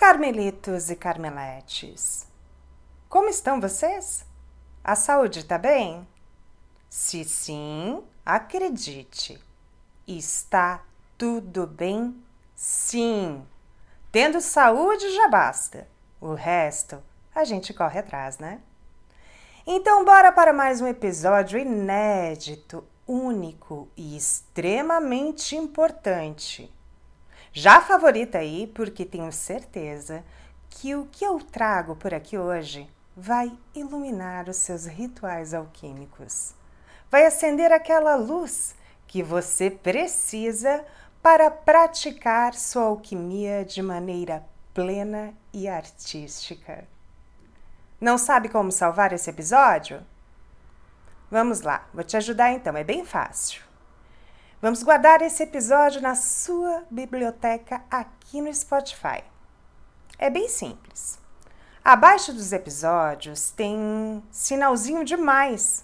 Carmelitos e Carmeletes, como estão vocês? A saúde está bem? Se sim, acredite, está tudo bem sim. Tendo saúde já basta, o resto a gente corre atrás, né? Então, bora para mais um episódio inédito, único e extremamente importante já favorita aí, porque tenho certeza que o que eu trago por aqui hoje vai iluminar os seus rituais alquímicos. Vai acender aquela luz que você precisa para praticar sua alquimia de maneira plena e artística. Não sabe como salvar esse episódio? Vamos lá, vou te ajudar então, é bem fácil. Vamos guardar esse episódio na sua biblioteca aqui no Spotify. É bem simples. Abaixo dos episódios tem um sinalzinho de mais.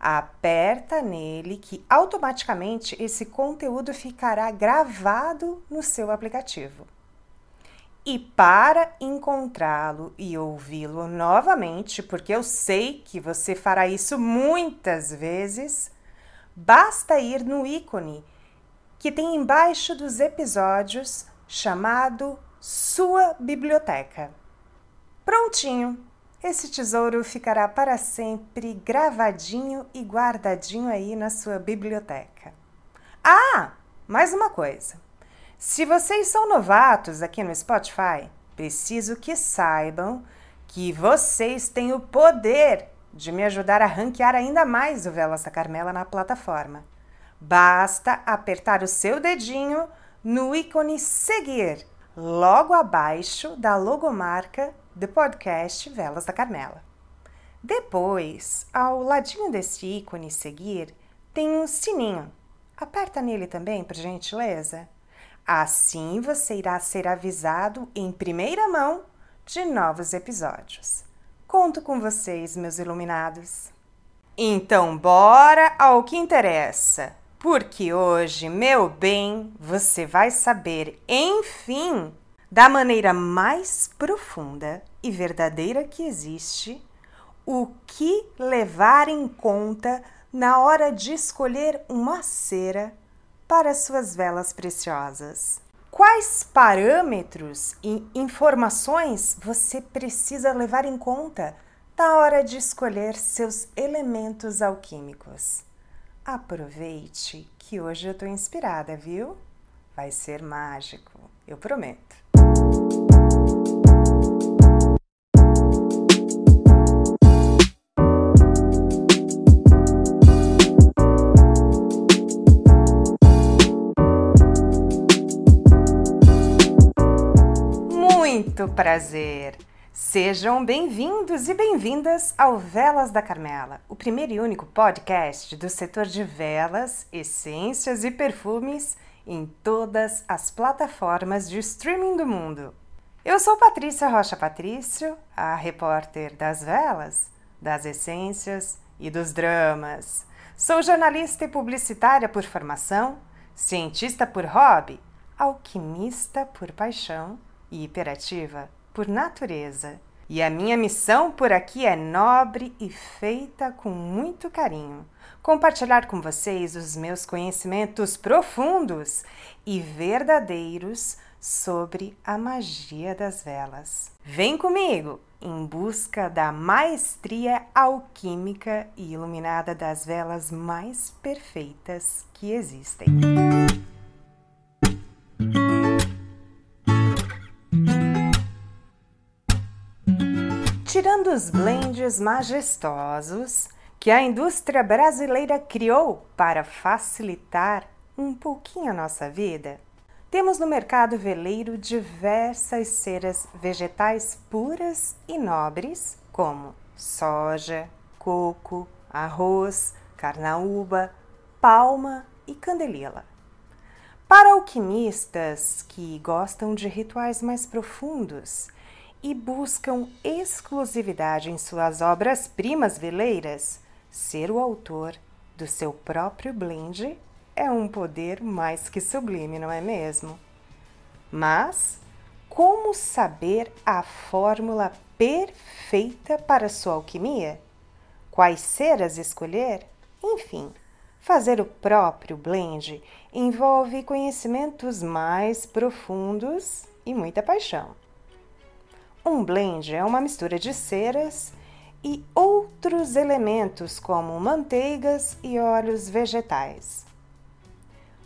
Aperta nele que automaticamente esse conteúdo ficará gravado no seu aplicativo. E para encontrá-lo e ouvi-lo novamente, porque eu sei que você fará isso muitas vezes, basta ir no ícone que tem embaixo dos episódios chamado Sua Biblioteca. Prontinho! Esse tesouro ficará para sempre gravadinho e guardadinho aí na sua biblioteca. Ah, mais uma coisa. Se vocês são novatos aqui no Spotify, preciso que saibam que vocês têm o poder de me ajudar a ranquear ainda mais o Velas da Carmela na plataforma. Basta apertar o seu dedinho no ícone seguir, logo abaixo da logomarca do podcast Velas da Carmela. Depois, ao ladinho desse ícone seguir, tem um sininho. Aperta nele também, por gentileza. Assim você irá ser avisado em primeira mão de novos episódios. Conto com vocês, meus iluminados. Então, bora ao que interessa, porque hoje, meu bem, você vai saber, enfim, da maneira mais profunda e verdadeira que existe, o que levar em conta na hora de escolher uma cera para suas velas preciosas. Quais parâmetros e informações você precisa levar em conta na hora de escolher seus elementos alquímicos? Aproveite que hoje eu estou inspirada, viu? Vai ser mágico, eu prometo. Muito prazer! Sejam bem-vindos e bem-vindas ao Velas da Carmela, o primeiro e único podcast do setor de velas, essências e perfumes em todas as plataformas de streaming do mundo. Eu sou Patrícia Rocha Patrício, a repórter das velas, das essências e dos dramas. Sou jornalista e publicitária por formação, cientista por hobby, alquimista por paixão e hiperativa por natureza. E a minha missão por aqui é nobre e feita com muito carinho. Compartilhar com vocês os meus conhecimentos profundos e verdadeiros sobre a magia das velas. Vem comigo em busca da maestria alquímica e iluminada das velas mais perfeitas que existem. Tirando os blends majestosos que a indústria brasileira criou para facilitar um pouquinho a nossa vida, temos no mercado veleiro diversas ceras vegetais puras e nobres, como soja, coco, arroz, carnaúba, palma e candelila. Para alquimistas que gostam de rituais mais profundos e buscam exclusividade em suas obras-primas veleiras, ser o autor do seu próprio blend é um poder mais que sublime, não é mesmo? Mas, Como saber a fórmula perfeita para sua alquimia? Quais ceras escolher? Enfim, fazer o próprio blend envolve conhecimentos mais profundos e muita paixão. Um blend é uma mistura de ceras e outros elementos como manteigas e óleos vegetais.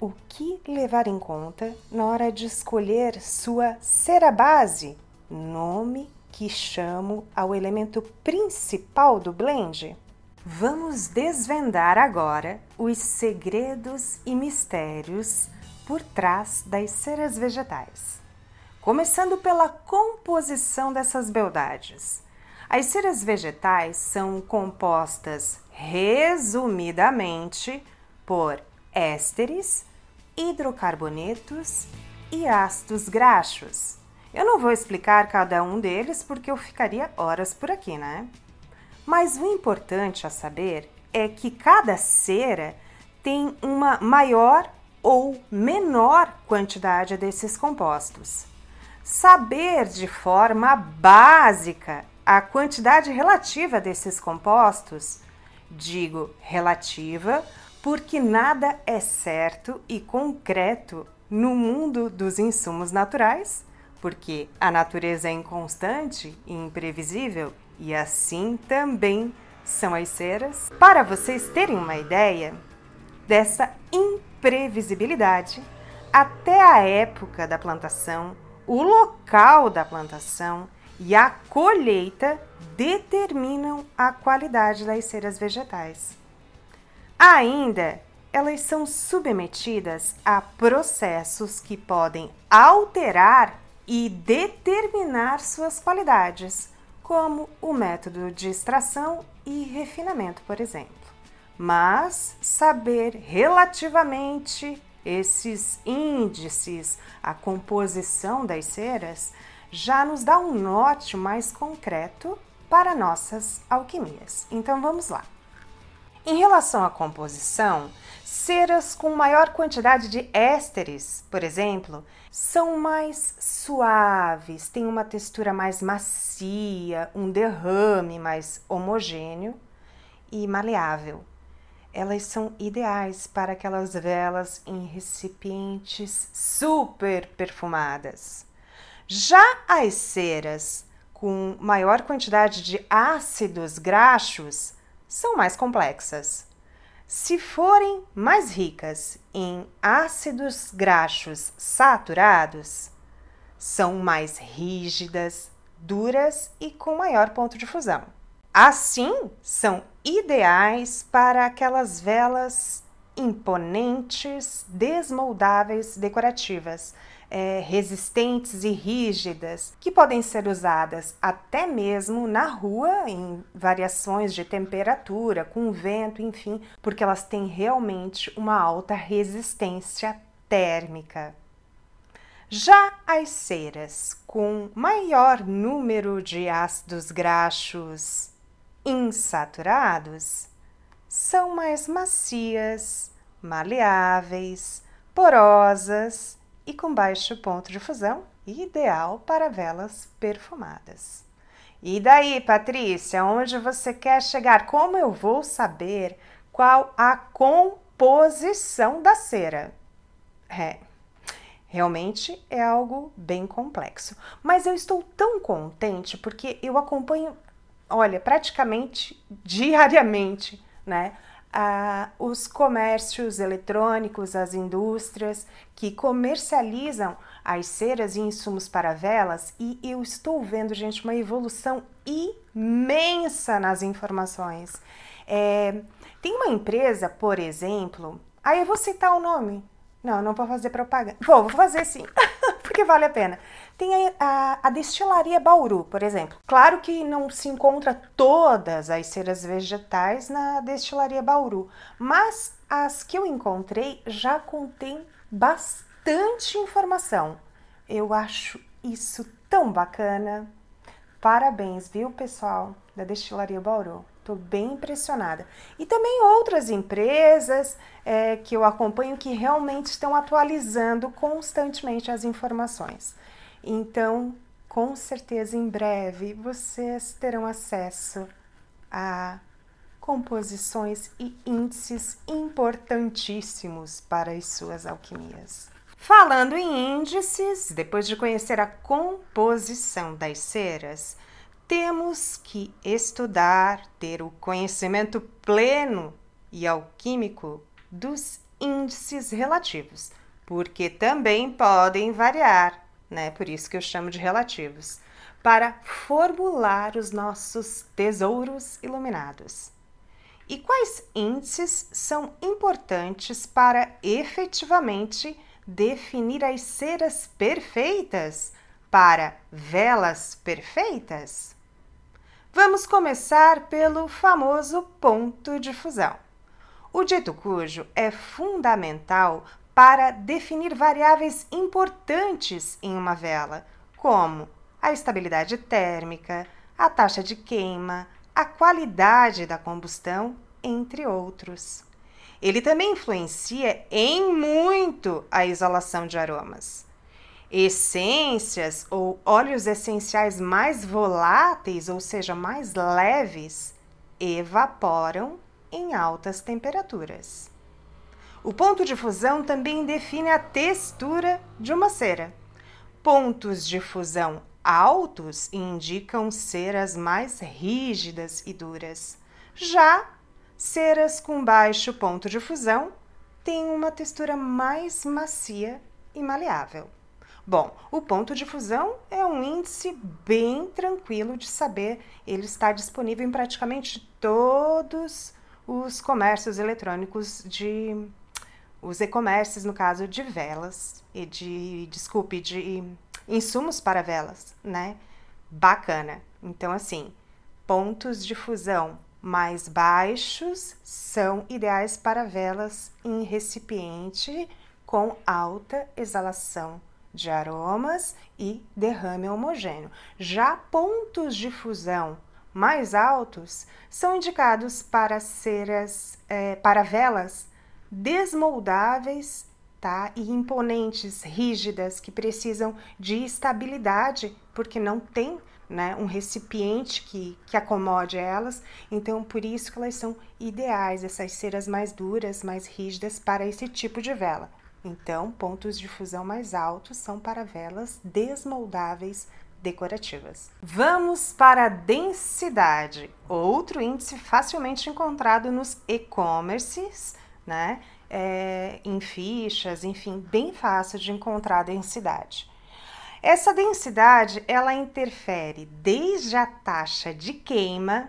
O que levar em conta na hora de escolher sua cera base, nome que chamo ao elemento principal do blend? Vamos desvendar agora os segredos e mistérios por trás das ceras vegetais. Começando pela composição dessas beldades. As ceras vegetais são compostas resumidamente por ésteres, hidrocarbonetos e ácidos graxos. Eu não vou explicar cada um deles porque eu ficaria horas por aqui, né? Mas o importante a saber é que cada cera tem uma maior ou menor quantidade desses compostos. Saber de forma básica a quantidade relativa desses compostos, digo relativa, porque nada é certo e concreto no mundo dos insumos naturais, porque a natureza é inconstante e imprevisível, e assim também são as ceras. Para vocês terem uma ideia dessa imprevisibilidade, até a época da plantação, o local da plantação e a colheita determinam a qualidade das ceras vegetais. Ainda, elas são submetidas a processos que podem alterar e determinar suas qualidades, como o método de extração e refinamento, por exemplo. Mas saber relativamente esses índices, a composição das ceras, já nos dá um norte mais concreto para nossas alquimias. Então vamos lá. Em relação à composição, ceras com maior quantidade de ésteres, por exemplo, são mais suaves, têm uma textura mais macia, um derrame mais homogêneo e maleável. Elas são ideais para aquelas velas em recipientes super perfumadas. Já as ceras com maior quantidade de ácidos graxos são mais complexas. Se forem mais ricas em ácidos graxos saturados, são mais rígidas, duras e com maior ponto de fusão. Assim, são ideais para aquelas velas imponentes, desmoldáveis, decorativas, é, resistentes e rígidas, que podem ser usadas até mesmo na rua, em variações de temperatura, com vento, enfim, porque elas têm realmente uma alta resistência térmica. Já as ceras com maior número de ácidos graxos insaturados são mais macias, maleáveis, porosas e com baixo ponto de fusão, ideal para velas perfumadas. E daí, Patrícia, onde você quer chegar? Como eu vou saber qual a composição da cera? É, realmente é algo bem complexo. Mas eu estou tão contente porque eu acompanho, olha, praticamente diariamente, né? ah, os comércios eletrônicos, as indústrias que comercializam as ceras e insumos para velas e eu estou vendo, gente, uma evolução imensa nas informações. É, tem uma empresa, por exemplo, aí eu vou citar o nome. Não, não vou fazer propaganda. Vou, vou fazer sim. porque vale a pena. Tem a, a, a, destilaria Bauru, por exemplo. Claro que não se encontra todas as ceras vegetais na destilaria Bauru, mas as que eu encontrei já contêm bastante informação. Eu acho isso tão bacana. Parabéns, viu, pessoal da destilaria Bauru. Estou bem impressionada. E também outras empresas é, que eu acompanho que realmente estão atualizando constantemente as informações. Então, com certeza em breve vocês terão acesso a composições e índices importantíssimos para as suas alquimias. Falando em índices, depois de conhecer a composição das ceras, temos que estudar, ter o conhecimento pleno e alquímico dos índices relativos, porque também podem variar, né? Por isso que eu chamo de relativos, para formular os nossos tesouros iluminados. E quais índices são importantes para efetivamente definir as ceras perfeitas para velas perfeitas? Vamos começar pelo famoso ponto de fusão. O dito cujo é fundamental para definir variáveis importantes em uma vela, como a estabilidade térmica, a taxa de queima, a qualidade da combustão, entre outros. Ele também influencia em muito a isolação de aromas. Essências ou óleos essenciais mais voláteis, ou seja, mais leves, evaporam em altas temperaturas. O ponto de fusão também define a textura de uma cera. Pontos de fusão altos indicam ceras mais rígidas e duras. Já ceras com baixo ponto de fusão têm uma textura mais macia e maleável. Bom, o ponto de fusão é um índice bem tranquilo de saber, ele está disponível em praticamente todos os comércios eletrônicos de os e-commerces no caso de velas e de desculpe de insumos para velas, né? Bacana. Então assim, pontos de fusão mais baixos são ideais para velas em recipiente com alta exalação de aromas e derrame homogêneo. Já pontos de fusão mais altos são indicados para ceras, é, para velas desmoldáveis tá? e imponentes, rígidas, que precisam de estabilidade, porque não tem né, um recipiente que, que acomode elas. Então, por isso que elas são ideais, essas ceras mais duras, mais rígidas, para esse tipo de vela. Então, pontos de fusão mais altos são para velas desmoldáveis decorativas. Vamos para a densidade, outro índice facilmente encontrado nos e-commerces, né? É, em fichas, enfim, bem fácil de encontrar a densidade. Essa densidade ela interfere desde a taxa de queima,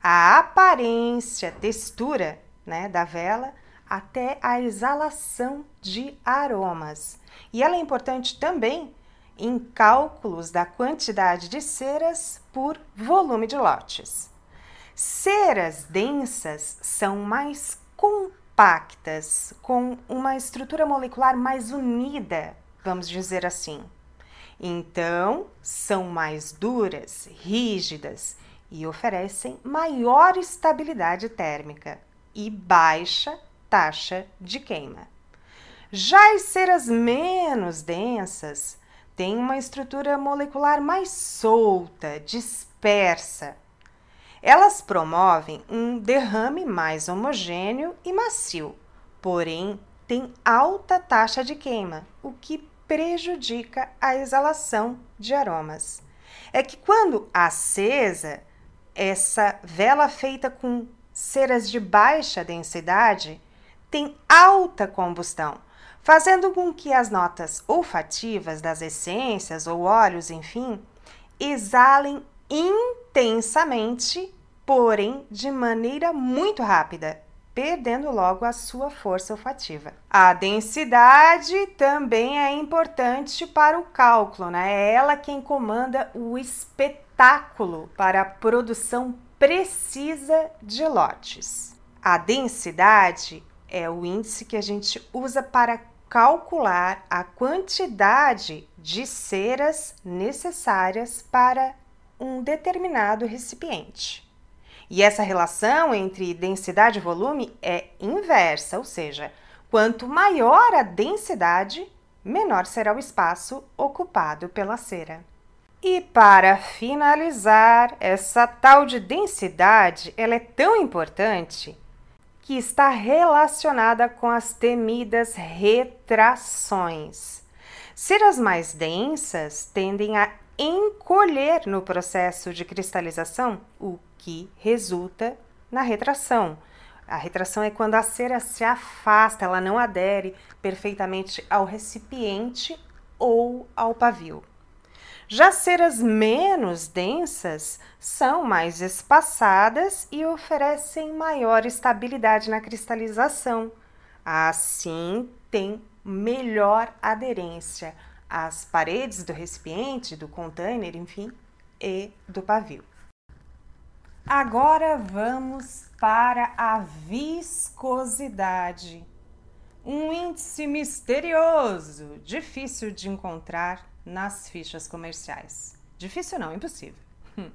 a aparência, textura né, da vela, até a exalação de aromas. E ela é importante também em cálculos da quantidade de ceras por volume de lotes. Ceras densas são mais compactas, com uma estrutura molecular mais unida, vamos dizer assim. Então, são mais duras, rígidas e oferecem maior estabilidade térmica e baixa taxa de queima. Já as ceras menos densas têm uma estrutura molecular mais solta, dispersa. Elas promovem um derrame mais homogêneo e macio, porém têm alta taxa de queima, o que prejudica a exalação de aromas. É que quando acesa, essa vela feita com ceras de baixa densidade tem alta combustão, fazendo com que as notas olfativas das essências ou óleos, enfim, exalem intensamente, porém de maneira muito rápida, perdendo logo a sua força olfativa. A densidade também é importante para o cálculo, né? É ela quem comanda o espetáculo para a produção precisa de lotes. A densidade é o índice que a gente usa para calcular a quantidade de ceras necessárias para um determinado recipiente. E essa relação entre densidade e volume é inversa, ou seja, quanto maior a densidade, menor será o espaço ocupado pela cera. E para finalizar, essa tal de densidade, ela é tão importante que está relacionada com as temidas retrações. Ceras mais densas tendem a encolher no processo de cristalização, o que resulta na retração. A retração é quando a cera se afasta, ela não adere perfeitamente ao recipiente ou ao pavio. Já ceras menos densas são mais espaçadas e oferecem maior estabilidade na cristalização. Assim, tem melhor aderência às paredes do recipiente, do container, enfim, e do pavio. Agora vamos para a viscosidade. Um índice misterioso, difícil de encontrar nas fichas comerciais. Difícil não, impossível.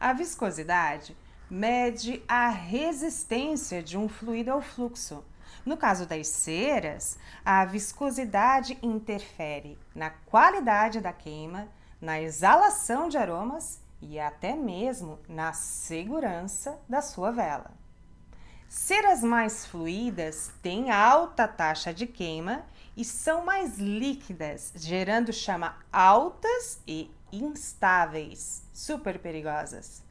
A viscosidade mede a resistência de um fluido ao fluxo. No caso das ceras, a viscosidade interfere na qualidade da queima, na exalação de aromas e até mesmo na segurança da sua vela. Ceras mais fluídas têm alta taxa de queima e são mais líquidas, gerando chama altas e instáveis, super perigosas.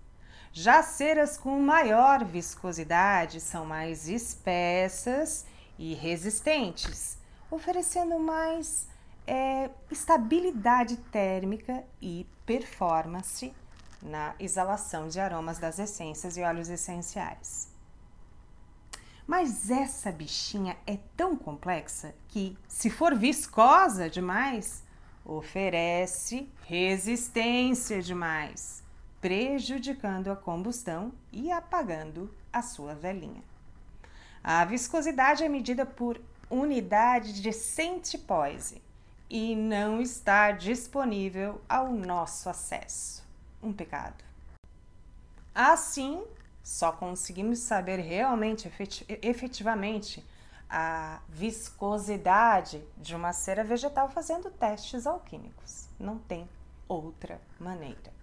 Já ceras com maior viscosidade são mais espessas e resistentes, oferecendo mais é, estabilidade térmica e performance na exalação de aromas das essências e óleos essenciais. Mas essa bichinha é tão complexa que, se for viscosa demais, oferece resistência demais, prejudicando a combustão e apagando a sua velinha. A viscosidade é medida por unidade de centipoise e não está disponível ao nosso acesso. Um pecado. Assim, só conseguimos saber realmente, efetivamente, a viscosidade de uma cera vegetal fazendo testes alquímicos. Não tem outra maneira.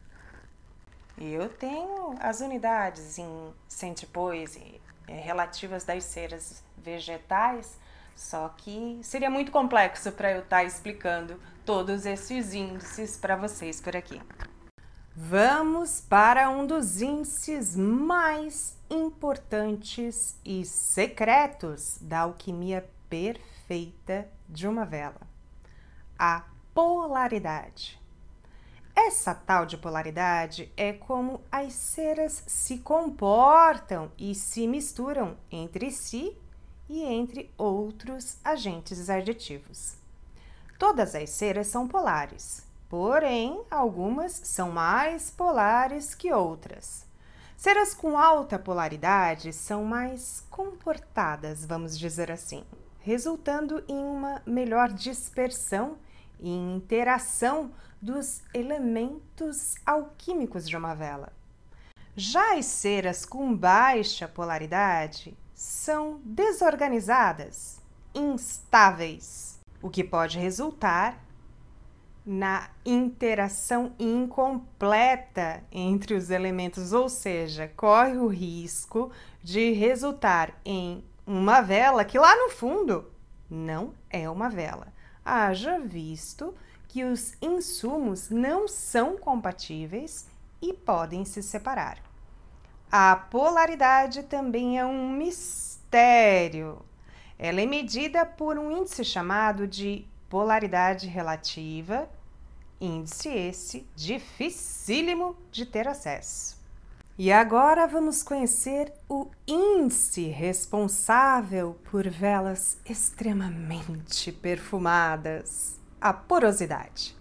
Eu tenho as unidades em centipoise eh, relativas das ceras vegetais, só que seria muito complexo para eu estar tá explicando todos esses índices para vocês por aqui. Vamos para um dos índices mais importantes e secretos da alquimia perfeita de uma vela: a polaridade. Essa tal de polaridade é como as ceras se comportam e se misturam entre si e entre outros agentes aditivos. Todas as ceras são polares, porém, algumas são mais polares que outras. Ceras com alta polaridade são mais comportadas, vamos dizer assim, resultando em uma melhor dispersão e interação dos elementos alquímicos de uma vela. Já as ceras com baixa polaridade são desorganizadas, instáveis, o que pode resultar na interação incompleta entre os elementos, ou seja, corre o risco de resultar em uma vela que lá no fundo não é uma vela. Haja visto que os insumos não são compatíveis e podem se separar. A polaridade também é um mistério. Ela é medida por um índice chamado de polaridade relativa, índice esse dificílimo de ter acesso. E agora vamos conhecer o índice responsável por velas extremamente perfumadas, a porosidade.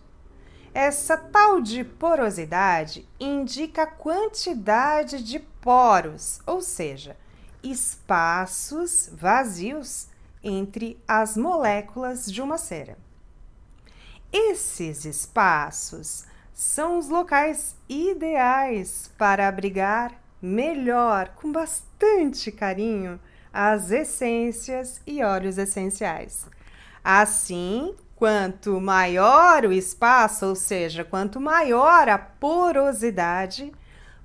Essa tal de porosidade indica a quantidade de poros, ou seja, espaços vazios entre as moléculas de uma cera. Esses espaços são os locais ideais para abrigar melhor, com bastante carinho, as essências e óleos essenciais. Assim, Quanto maior o espaço, ou seja, quanto maior a porosidade,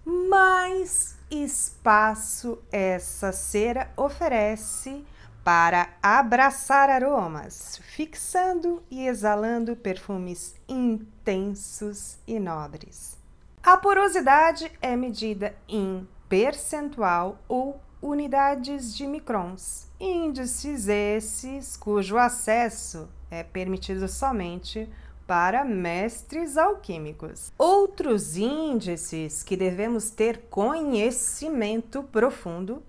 mais espaço essa cera oferece para abraçar aromas, fixando e exalando perfumes intensos e nobres. A porosidade é medida em percentual ou unidades de microns, índices esses cujo acesso é permitido somente para mestres alquímicos. Outros índices que devemos ter conhecimento profundo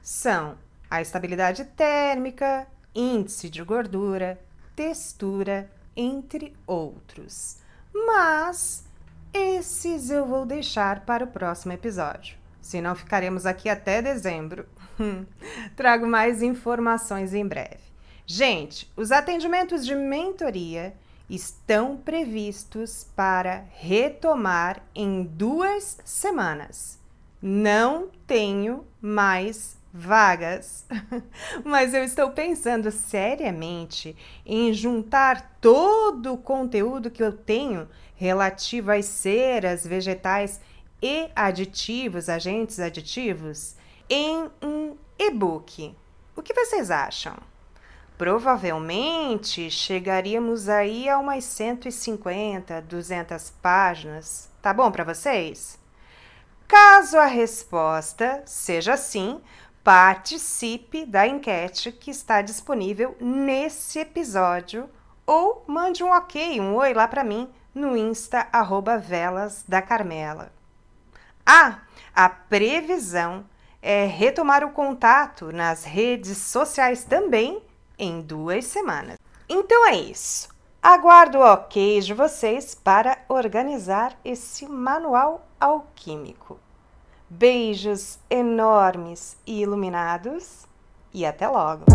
são a estabilidade térmica, índice de gordura, textura, entre outros. Mas esses eu vou deixar para o próximo episódio, senão ficaremos aqui até dezembro. Trago mais informações em breve. Gente, os atendimentos de mentoria estão previstos para retomar em duas semanas. Não tenho mais vagas, mas eu estou pensando seriamente em juntar todo o conteúdo que eu tenho relativo às ceras, vegetais e aditivos, agentes aditivos, em um e-book. O que vocês acham? Provavelmente chegaríamos aí a umas 150, 200 páginas. Tá bom para vocês? Caso a resposta seja sim, participe da enquete que está disponível nesse episódio ou mande um ok, um oi lá para mim no Insta arroba Velas da Carmela. Ah, a previsão é retomar o contato nas redes sociais também em duas semanas. Então é isso. Aguardo o ok de vocês para organizar esse manual alquímico. Beijos enormes e iluminados e até logo!